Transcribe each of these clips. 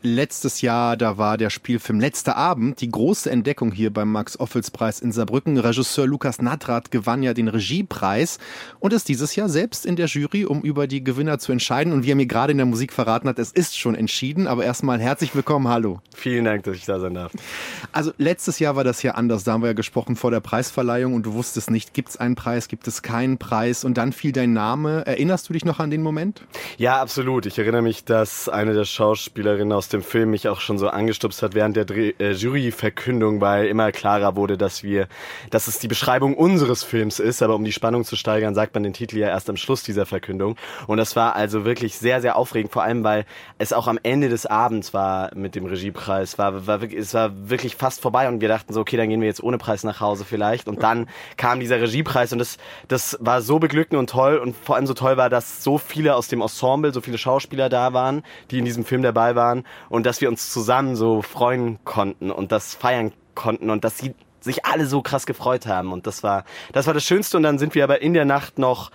Letztes Jahr, da war der Spielfilm Letzter Abend die große Entdeckung hier beim Max-Ophüls-Preis in Saarbrücken. Regisseur Lukas Nadrat gewann ja den Regiepreis und ist dieses Jahr selbst in der Jury, um über die Gewinner zu entscheiden. Und wie er mir gerade in der Musik verraten hat, es ist schon entschieden. Aber erstmal herzlich willkommen, hallo. Vielen Dank, dass ich da sein darf. Also letztes Jahr war das ja anders. Da haben wir ja gesprochen vor der Preisverleihung und du wusstest nicht, gibt es einen Preis, gibt es keinen Preis. Und dann fiel dein Name. Erinnerst du dich noch an den Moment? Ja, absolut. Ich erinnere mich, dass eine der Schauspielerinnen aus dem Film mich auch schon so angestupst hat während der Dreh äh, Juryverkündung, weil immer klarer wurde, dass wir, dass es die Beschreibung unseres Films ist, aber um die Spannung zu steigern, sagt man den Titel ja erst am Schluss dieser Verkündung. Und das war also wirklich sehr, sehr aufregend, vor allem weil es auch am Ende des Abends war mit dem Regiepreis, war, war es war wirklich fast vorbei. Und wir dachten so, okay, dann gehen wir jetzt ohne Preis nach Hause vielleicht. Und dann kam dieser Regiepreis. Und das, das war so beglückend und toll. Und vor allem so toll war, dass so viele aus dem Ensemble, so viele Schauspieler da waren, die in diesem Film dabei waren und dass wir uns zusammen so freuen konnten und das feiern konnten und dass sie sich alle so krass gefreut haben und das war das war das Schönste und dann sind wir aber in der Nacht noch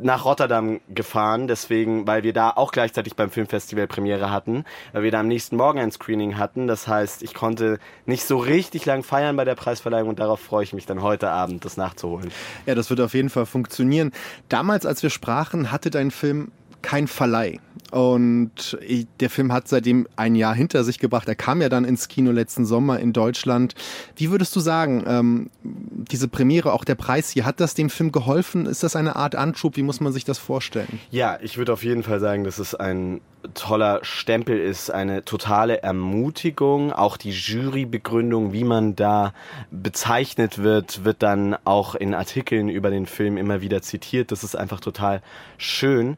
nach Rotterdam gefahren, deswegen, weil wir da auch gleichzeitig beim Filmfestival Premiere hatten, weil wir da am nächsten Morgen ein Screening hatten. Das heißt, ich konnte nicht so richtig lang feiern bei der Preisverleihung und darauf freue ich mich dann heute Abend, das nachzuholen. Ja, das wird auf jeden Fall funktionieren. Damals, als wir sprachen, hatte dein Film kein Verleih. Und der Film hat seitdem ein Jahr hinter sich gebracht. Er kam ja dann ins Kino letzten Sommer in Deutschland. Wie würdest du sagen, ähm, diese Premiere, auch der Preis hier, hat das dem Film geholfen? Ist das eine Art Anschub? Wie muss man sich das vorstellen? Ja, ich würde auf jeden Fall sagen, dass es ein toller Stempel ist, eine totale Ermutigung. Auch die Jurybegründung, wie man da bezeichnet wird, wird dann auch in Artikeln über den Film immer wieder zitiert. Das ist einfach total schön.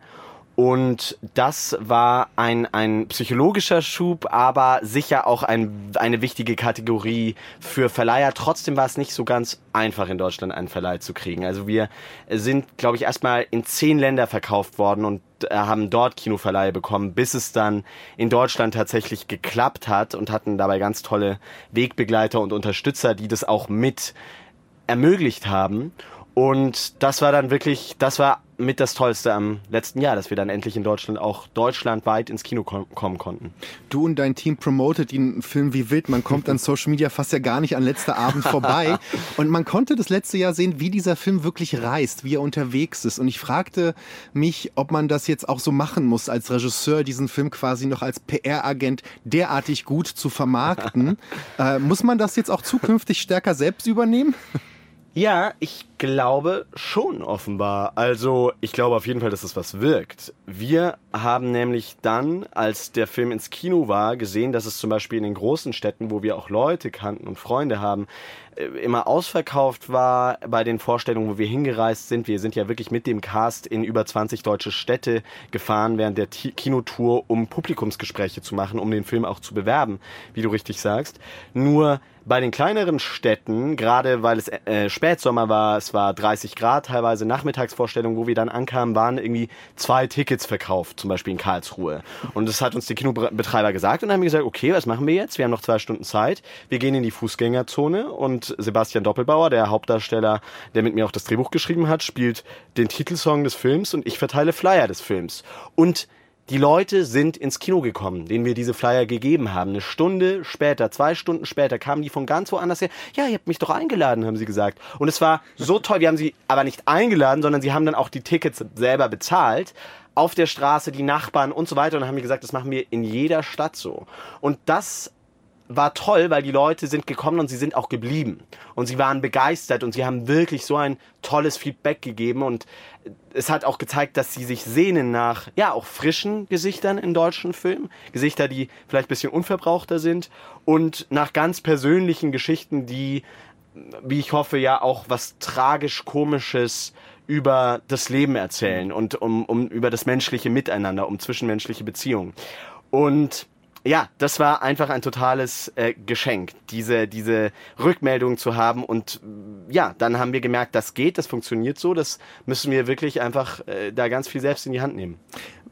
Und das war ein, ein psychologischer Schub, aber sicher auch ein, eine wichtige Kategorie für Verleiher. Trotzdem war es nicht so ganz einfach in Deutschland einen Verleih zu kriegen. Also wir sind, glaube ich, erstmal in zehn Länder verkauft worden und äh, haben dort Kinoverleihe bekommen, bis es dann in Deutschland tatsächlich geklappt hat und hatten dabei ganz tolle Wegbegleiter und Unterstützer, die das auch mit ermöglicht haben. Und das war dann wirklich, das war mit das Tollste am letzten Jahr, dass wir dann endlich in Deutschland auch deutschlandweit ins Kino kom kommen konnten. Du und dein Team promotet den Film wie wild. Man kommt an Social Media fast ja gar nicht an letzter Abend vorbei. und man konnte das letzte Jahr sehen, wie dieser Film wirklich reist, wie er unterwegs ist. Und ich fragte mich, ob man das jetzt auch so machen muss, als Regisseur diesen Film quasi noch als PR-Agent derartig gut zu vermarkten. äh, muss man das jetzt auch zukünftig stärker selbst übernehmen? Ja, ich glaube schon offenbar. Also ich glaube auf jeden Fall, dass das was wirkt. Wir haben nämlich dann, als der Film ins Kino war, gesehen, dass es zum Beispiel in den großen Städten, wo wir auch Leute kannten und Freunde haben, äh, immer ausverkauft war bei den Vorstellungen, wo wir hingereist sind. Wir sind ja wirklich mit dem Cast in über 20 deutsche Städte gefahren während der Kinotour, um Publikumsgespräche zu machen, um den Film auch zu bewerben, wie du richtig sagst. Nur bei den kleineren Städten, gerade weil es äh, Spätsommer war, es war 30 Grad, teilweise Nachmittagsvorstellungen, wo wir dann ankamen, waren irgendwie zwei Tickets verkauft, zum Beispiel in Karlsruhe. Und das hat uns der Kinobetreiber gesagt und haben gesagt, okay, was machen wir jetzt? Wir haben noch zwei Stunden Zeit. Wir gehen in die Fußgängerzone und Sebastian Doppelbauer, der Hauptdarsteller, der mit mir auch das Drehbuch geschrieben hat, spielt den Titelsong des Films und ich verteile Flyer des Films. Und die Leute sind ins Kino gekommen, denen wir diese Flyer gegeben haben. Eine Stunde später, zwei Stunden später kamen die von ganz woanders her. Ja, ihr habt mich doch eingeladen, haben sie gesagt. Und es war so toll. Wir haben sie aber nicht eingeladen, sondern sie haben dann auch die Tickets selber bezahlt. Auf der Straße, die Nachbarn und so weiter. Und haben wir gesagt, das machen wir in jeder Stadt so. Und das war toll, weil die Leute sind gekommen und sie sind auch geblieben. Und sie waren begeistert und sie haben wirklich so ein tolles Feedback gegeben. Und es hat auch gezeigt, dass sie sich sehnen nach, ja, auch frischen Gesichtern in deutschen Filmen. Gesichter, die vielleicht ein bisschen unverbrauchter sind. Und nach ganz persönlichen Geschichten, die, wie ich hoffe, ja auch was tragisch-komisches über das Leben erzählen und um, um über das menschliche Miteinander, um zwischenmenschliche Beziehungen. Und ja, das war einfach ein totales äh, Geschenk, diese, diese Rückmeldung zu haben. Und ja, dann haben wir gemerkt, das geht, das funktioniert so, das müssen wir wirklich einfach äh, da ganz viel selbst in die Hand nehmen.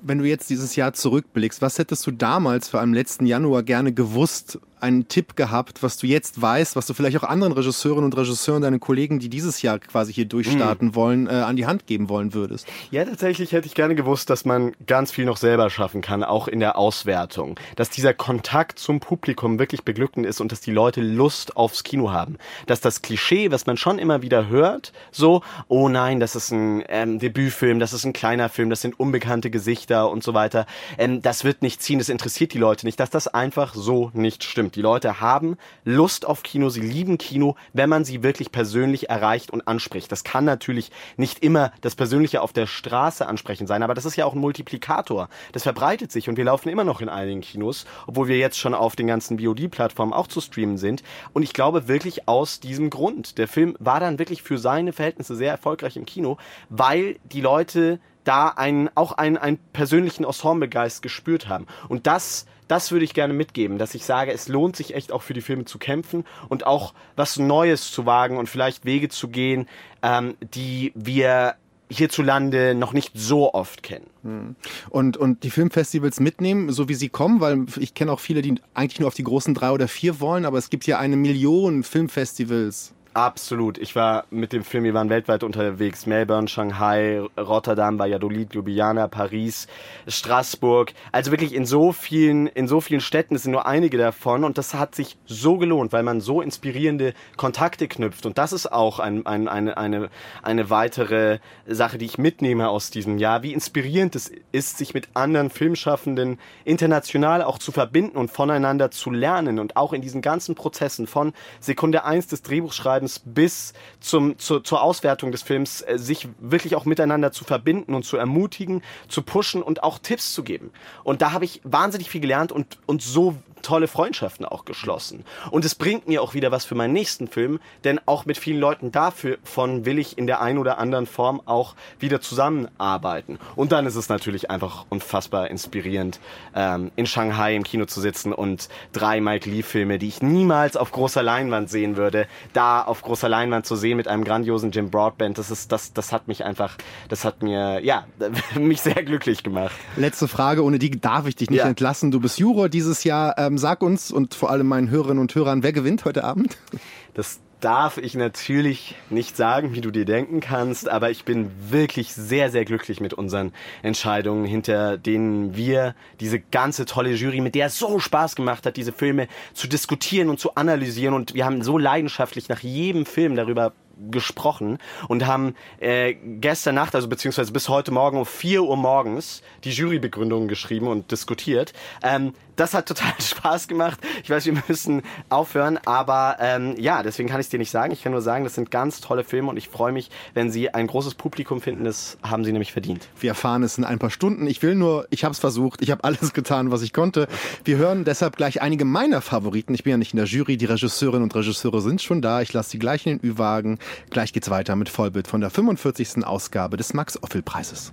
Wenn du jetzt dieses Jahr zurückblickst, was hättest du damals, vor allem letzten Januar, gerne gewusst, einen Tipp gehabt, was du jetzt weißt, was du vielleicht auch anderen Regisseurinnen und Regisseuren, deinen Kollegen, die dieses Jahr quasi hier durchstarten mhm. wollen, äh, an die Hand geben wollen würdest? Ja, tatsächlich hätte ich gerne gewusst, dass man ganz viel noch selber schaffen kann, auch in der Auswertung. Dass dieser Kontakt zum Publikum wirklich beglückend ist und dass die Leute Lust aufs Kino haben. Dass das Klischee, was man schon immer wieder hört, so, oh nein, das ist ein ähm, Debütfilm, das ist ein kleiner Film, das sind unbekannte Gesichter und so weiter, ähm, das wird nicht ziehen, das interessiert die Leute nicht, dass das einfach so nicht stimmt. Die Leute haben Lust auf Kino, sie lieben Kino, wenn man sie wirklich persönlich erreicht und anspricht. Das kann natürlich nicht immer das Persönliche auf der Straße ansprechen sein, aber das ist ja auch ein Multiplikator. Das verbreitet sich und wir laufen immer noch in einigen Kinos, obwohl wir jetzt schon auf den ganzen VOD-Plattformen auch zu streamen sind. Und ich glaube wirklich aus diesem Grund. Der Film war dann wirklich für seine Verhältnisse sehr erfolgreich im Kino, weil die Leute da einen, auch einen, einen persönlichen Ensemblegeist gespürt haben. Und das, das würde ich gerne mitgeben, dass ich sage, es lohnt sich echt auch für die Filme zu kämpfen und auch was Neues zu wagen und vielleicht Wege zu gehen, ähm, die wir hierzulande noch nicht so oft kennen. Hm. Und, und die Filmfestivals mitnehmen, so wie sie kommen, weil ich kenne auch viele, die eigentlich nur auf die großen drei oder vier wollen, aber es gibt ja eine Million Filmfestivals. Absolut. Ich war mit dem Film, wir waren weltweit unterwegs. Melbourne, Shanghai, Rotterdam, Valladolid, Ljubljana, Paris, Straßburg. Also wirklich in so vielen, in so vielen Städten. Es sind nur einige davon. Und das hat sich so gelohnt, weil man so inspirierende Kontakte knüpft. Und das ist auch ein, ein, eine, eine, eine weitere Sache, die ich mitnehme aus diesem Jahr. Wie inspirierend es ist, sich mit anderen Filmschaffenden international auch zu verbinden und voneinander zu lernen. Und auch in diesen ganzen Prozessen von Sekunde eins des Drehbuchschreibens Schreibens bis zum, zur, zur Auswertung des Films äh, sich wirklich auch miteinander zu verbinden und zu ermutigen, zu pushen und auch Tipps zu geben. Und da habe ich wahnsinnig viel gelernt und, und so tolle Freundschaften auch geschlossen. Und es bringt mir auch wieder was für meinen nächsten Film, denn auch mit vielen Leuten davon will ich in der einen oder anderen Form auch wieder zusammenarbeiten. Und dann ist es natürlich einfach unfassbar inspirierend, ähm, in Shanghai im Kino zu sitzen und drei Mike Lee-Filme, die ich niemals auf großer Leinwand sehen würde, da auf großer Leinwand zu sehen mit einem grandiosen Jim Broadband, das ist, das, das hat mich einfach, das hat mir, ja, mich sehr glücklich gemacht. Letzte Frage, ohne die darf ich dich nicht ja. entlassen. Du bist Juror dieses Jahr. Ähm, sag uns und vor allem meinen Hörerinnen und Hörern, wer gewinnt heute Abend? Das darf ich natürlich nicht sagen, wie du dir denken kannst, aber ich bin wirklich sehr, sehr glücklich mit unseren Entscheidungen, hinter denen wir diese ganze tolle Jury, mit der es so Spaß gemacht hat, diese Filme zu diskutieren und zu analysieren und wir haben so leidenschaftlich nach jedem Film darüber gesprochen und haben äh, gestern Nacht, also beziehungsweise bis heute Morgen um 4 Uhr morgens die Jurybegründungen geschrieben und diskutiert. Ähm, das hat total Spaß gemacht. Ich weiß, wir müssen aufhören, aber ähm, ja, deswegen kann ich es dir nicht sagen. Ich kann nur sagen, das sind ganz tolle Filme und ich freue mich, wenn sie ein großes Publikum finden. Das haben sie nämlich verdient. Wir erfahren es in ein paar Stunden. Ich will nur, ich habe es versucht, ich habe alles getan, was ich konnte. Wir hören deshalb gleich einige meiner Favoriten. Ich bin ja nicht in der Jury, die Regisseurinnen und Regisseure sind schon da. Ich lasse sie gleich in den Ü-Wagen. Gleich geht's weiter mit Vollbild von der 45. Ausgabe des Max-Ophel-Preises.